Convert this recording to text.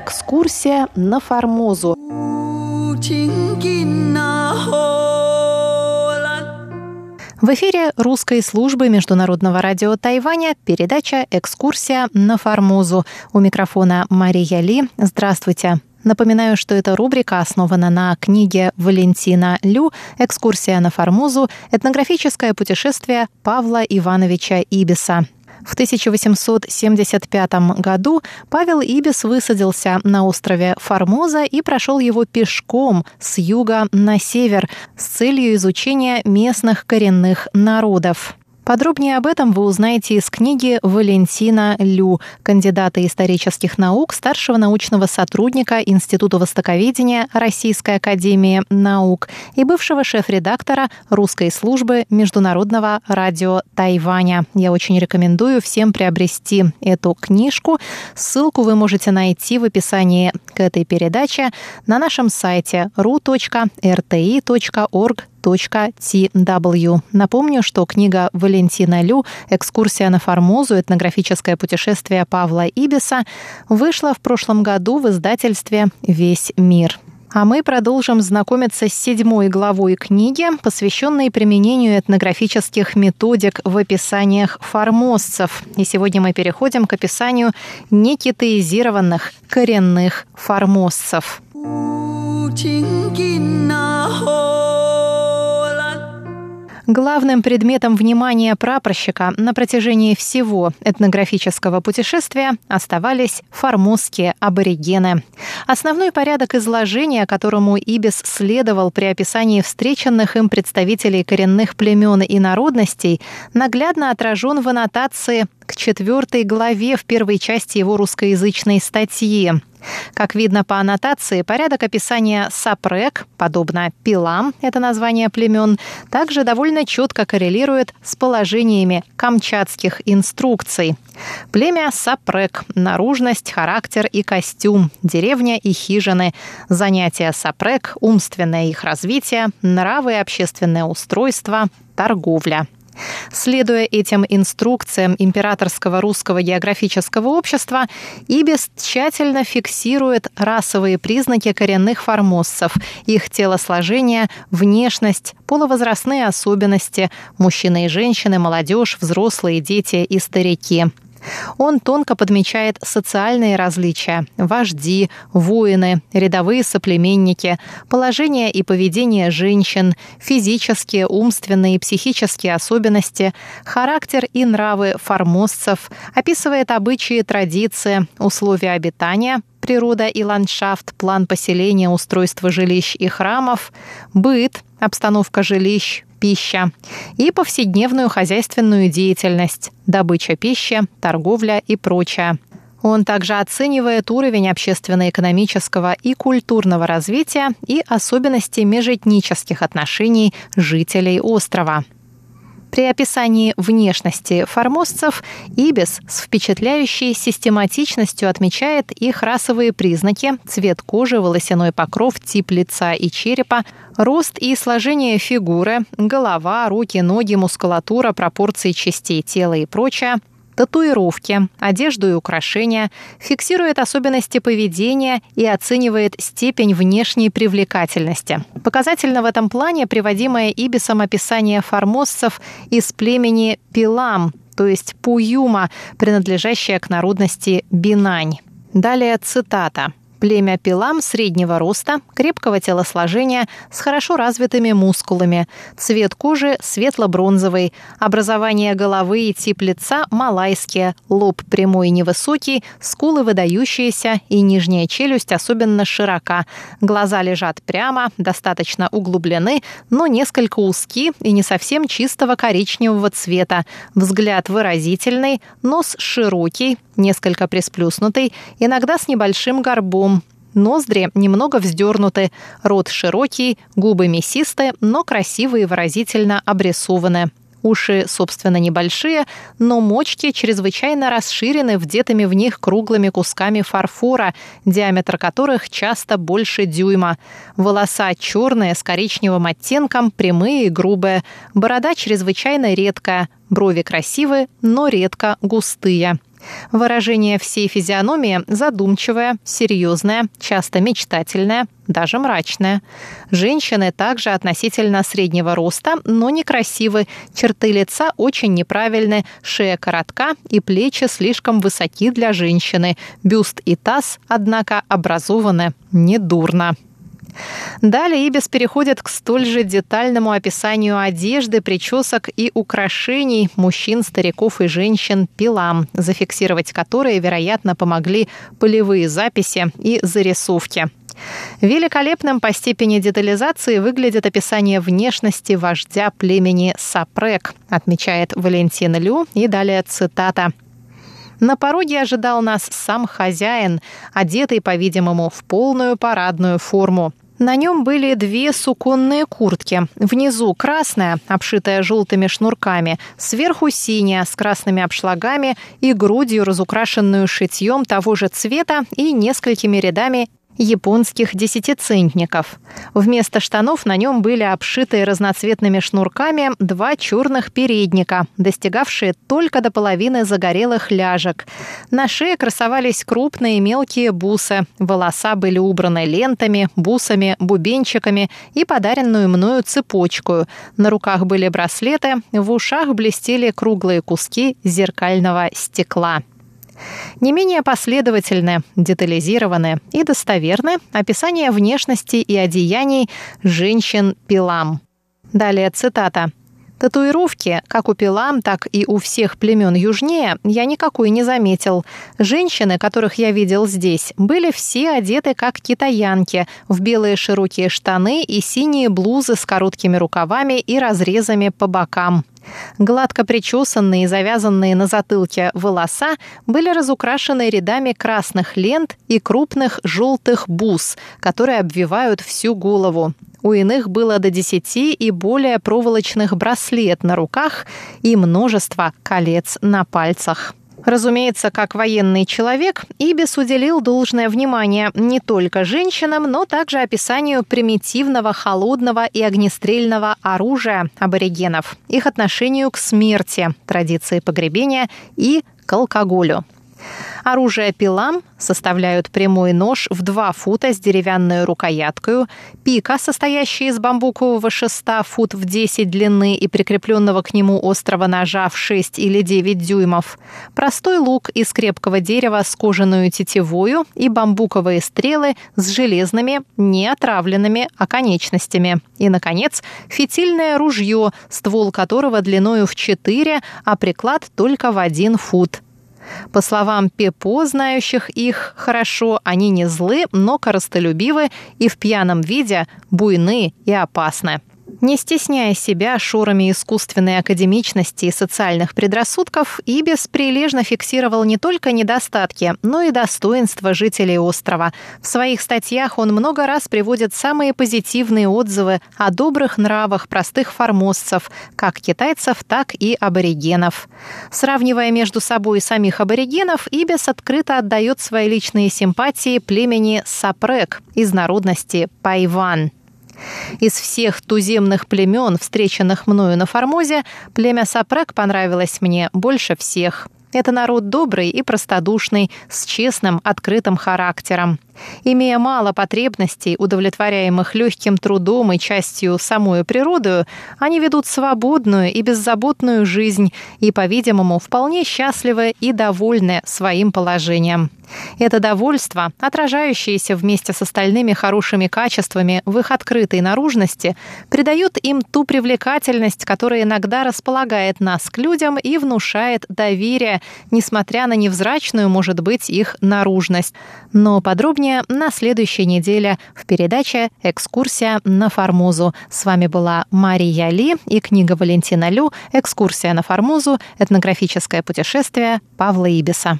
Экскурсия на Формозу. В эфире русской службы Международного радио Тайваня передача «Экскурсия на Формозу». У микрофона Мария Ли. Здравствуйте. Напоминаю, что эта рубрика основана на книге Валентина Лю «Экскурсия на Формозу. Этнографическое путешествие Павла Ивановича Ибиса». В 1875 году Павел Ибис высадился на острове Формоза и прошел его пешком с юга на север с целью изучения местных коренных народов. Подробнее об этом вы узнаете из книги Валентина Лю, кандидата исторических наук, старшего научного сотрудника Института востоковедения Российской академии наук и бывшего шеф-редактора русской службы Международного радио Тайваня. Я очень рекомендую всем приобрести эту книжку. Ссылку вы можете найти в описании к этой передаче на нашем сайте ru.rti.org tw. Напомню, что книга Валентина Лю «Экскурсия на Формозу. Этнографическое путешествие Павла Ибиса» вышла в прошлом году в издательстве «Весь мир». А мы продолжим знакомиться с седьмой главой книги, посвященной применению этнографических методик в описаниях формозцев. И сегодня мы переходим к описанию некитаизированных коренных формозцев. Главным предметом внимания прапорщика на протяжении всего этнографического путешествия оставались формозские аборигены. Основной порядок изложения, которому Ибис следовал при описании встреченных им представителей коренных племен и народностей, наглядно отражен в аннотации к четвертой главе в первой части его русскоязычной статьи. Как видно по аннотации, порядок описания сапрек, подобно пилам, это название племен, также довольно четко коррелирует с положениями камчатских инструкций. Племя сапрек, наружность, характер и костюм, деревня и хижины, занятия сапрек, умственное их развитие, нравы и общественное устройство, торговля – Следуя этим инструкциям Императорского русского географического общества, Ибис тщательно фиксирует расовые признаки коренных формоссов, их телосложение, внешность, полувозрастные особенности, мужчины и женщины, молодежь, взрослые, дети и старики. Он тонко подмечает социальные различия – вожди, воины, рядовые соплеменники, положение и поведение женщин, физические, умственные и психические особенности, характер и нравы формозцев, описывает обычаи, традиции, условия обитания, природа и ландшафт, план поселения, устройство жилищ и храмов, быт, обстановка жилищ, пища и повседневную хозяйственную деятельность, добыча пищи, торговля и прочее. Он также оценивает уровень общественно-экономического и культурного развития и особенности межэтнических отношений жителей острова. При описании внешности формозцев Ибис с впечатляющей систематичностью отмечает их расовые признаки, цвет кожи, волосяной покров, тип лица и черепа, рост и сложение фигуры, голова, руки, ноги, мускулатура, пропорции частей тела и прочее – татуировки, одежду и украшения, фиксирует особенности поведения и оценивает степень внешней привлекательности. Показательно в этом плане приводимое Ибисом описание формозцев из племени Пилам, то есть Пуюма, принадлежащая к народности Бинань. Далее цитата. Племя пилам среднего роста, крепкого телосложения, с хорошо развитыми мускулами. Цвет кожи светло-бронзовый. Образование головы и тип лица малайские. Лоб прямой и невысокий, скулы выдающиеся и нижняя челюсть особенно широка. Глаза лежат прямо, достаточно углублены, но несколько узки и не совсем чистого коричневого цвета. Взгляд выразительный, нос широкий, несколько присплюснутый, иногда с небольшим горбом Ноздри немного вздернуты, рот широкий, губы мясистые, но красивые и выразительно обрисованы. Уши, собственно, небольшие, но мочки чрезвычайно расширены вдетыми в них круглыми кусками фарфора, диаметр которых часто больше дюйма. Волоса черные с коричневым оттенком, прямые и грубые. Борода чрезвычайно редкая. Брови красивые, но редко густые. Выражение всей физиономии задумчивое, серьезное, часто мечтательное, даже мрачное. Женщины также относительно среднего роста, но некрасивы. Черты лица очень неправильны, шея коротка и плечи слишком высоки для женщины. Бюст и таз, однако, образованы недурно. Далее Ибис переходит к столь же детальному описанию одежды, причесок и украшений мужчин, стариков и женщин пилам, зафиксировать которые, вероятно, помогли полевые записи и зарисовки. Великолепным по степени детализации выглядит описание внешности вождя племени Сапрек, отмечает Валентин Лю, и далее цитата. На пороге ожидал нас сам хозяин, одетый, по-видимому, в полную парадную форму. На нем были две суконные куртки. Внизу красная, обшитая желтыми шнурками, сверху синяя, с красными обшлагами и грудью, разукрашенную шитьем того же цвета и несколькими рядами японских десятицентников. Вместо штанов на нем были обшитые разноцветными шнурками два черных передника, достигавшие только до половины загорелых ляжек. На шее красовались крупные мелкие бусы. Волоса были убраны лентами, бусами, бубенчиками и подаренную мною цепочку. На руках были браслеты, в ушах блестели круглые куски зеркального стекла. Не менее последовательны, детализированы и достоверны описание внешности и одеяний женщин-пилам. Далее цитата. Татуировки, как у Пилам, так и у всех племен южнее, я никакой не заметил. Женщины, которых я видел здесь, были все одеты как китаянки, в белые широкие штаны и синие блузы с короткими рукавами и разрезами по бокам. Гладко причесанные и завязанные на затылке волоса были разукрашены рядами красных лент и крупных желтых бус, которые обвивают всю голову. У иных было до десяти и более проволочных браслет на руках и множество колец на пальцах. Разумеется, как военный человек, Ибис уделил должное внимание не только женщинам, но также описанию примитивного холодного и огнестрельного оружия аборигенов, их отношению к смерти, традиции погребения и к алкоголю. Оружие пилам составляют прямой нож в 2 фута с деревянной рукояткой, пика, состоящая из бамбукового шеста фут в 10 длины и прикрепленного к нему острого ножа в 6 или 9 дюймов, простой лук из крепкого дерева с кожаную тетивою и бамбуковые стрелы с железными, неотравленными оконечностями. И, наконец, фитильное ружье, ствол которого длиною в 4, а приклад только в 1 фут. По словам Пепо, знающих их хорошо, они не злы, но коростолюбивы и в пьяном виде буйны и опасны. Не стесняя себя шорами искусственной академичности и социальных предрассудков, Ибис прилежно фиксировал не только недостатки, но и достоинства жителей острова. В своих статьях он много раз приводит самые позитивные отзывы о добрых нравах простых формозцев, как китайцев, так и аборигенов. Сравнивая между собой самих аборигенов, Ибис открыто отдает свои личные симпатии племени Сапрек из народности Пайван. Из всех туземных племен, встреченных мною на Формозе, племя Сапрек понравилось мне больше всех. Это народ добрый и простодушный, с честным, открытым характером. Имея мало потребностей, удовлетворяемых легким трудом и частью самой природою, они ведут свободную и беззаботную жизнь и, по-видимому, вполне счастливы и довольны своим положением. Это довольство, отражающееся вместе с остальными хорошими качествами в их открытой наружности, придает им ту привлекательность, которая иногда располагает нас к людям и внушает доверие, несмотря на невзрачную, может быть, их наружность. Но подробнее на следующей неделе в передаче «Экскурсия на Формозу». С вами была Мария Ли и книга Валентина Лю «Экскурсия на Формозу. Этнографическое путешествие Павла Ибиса».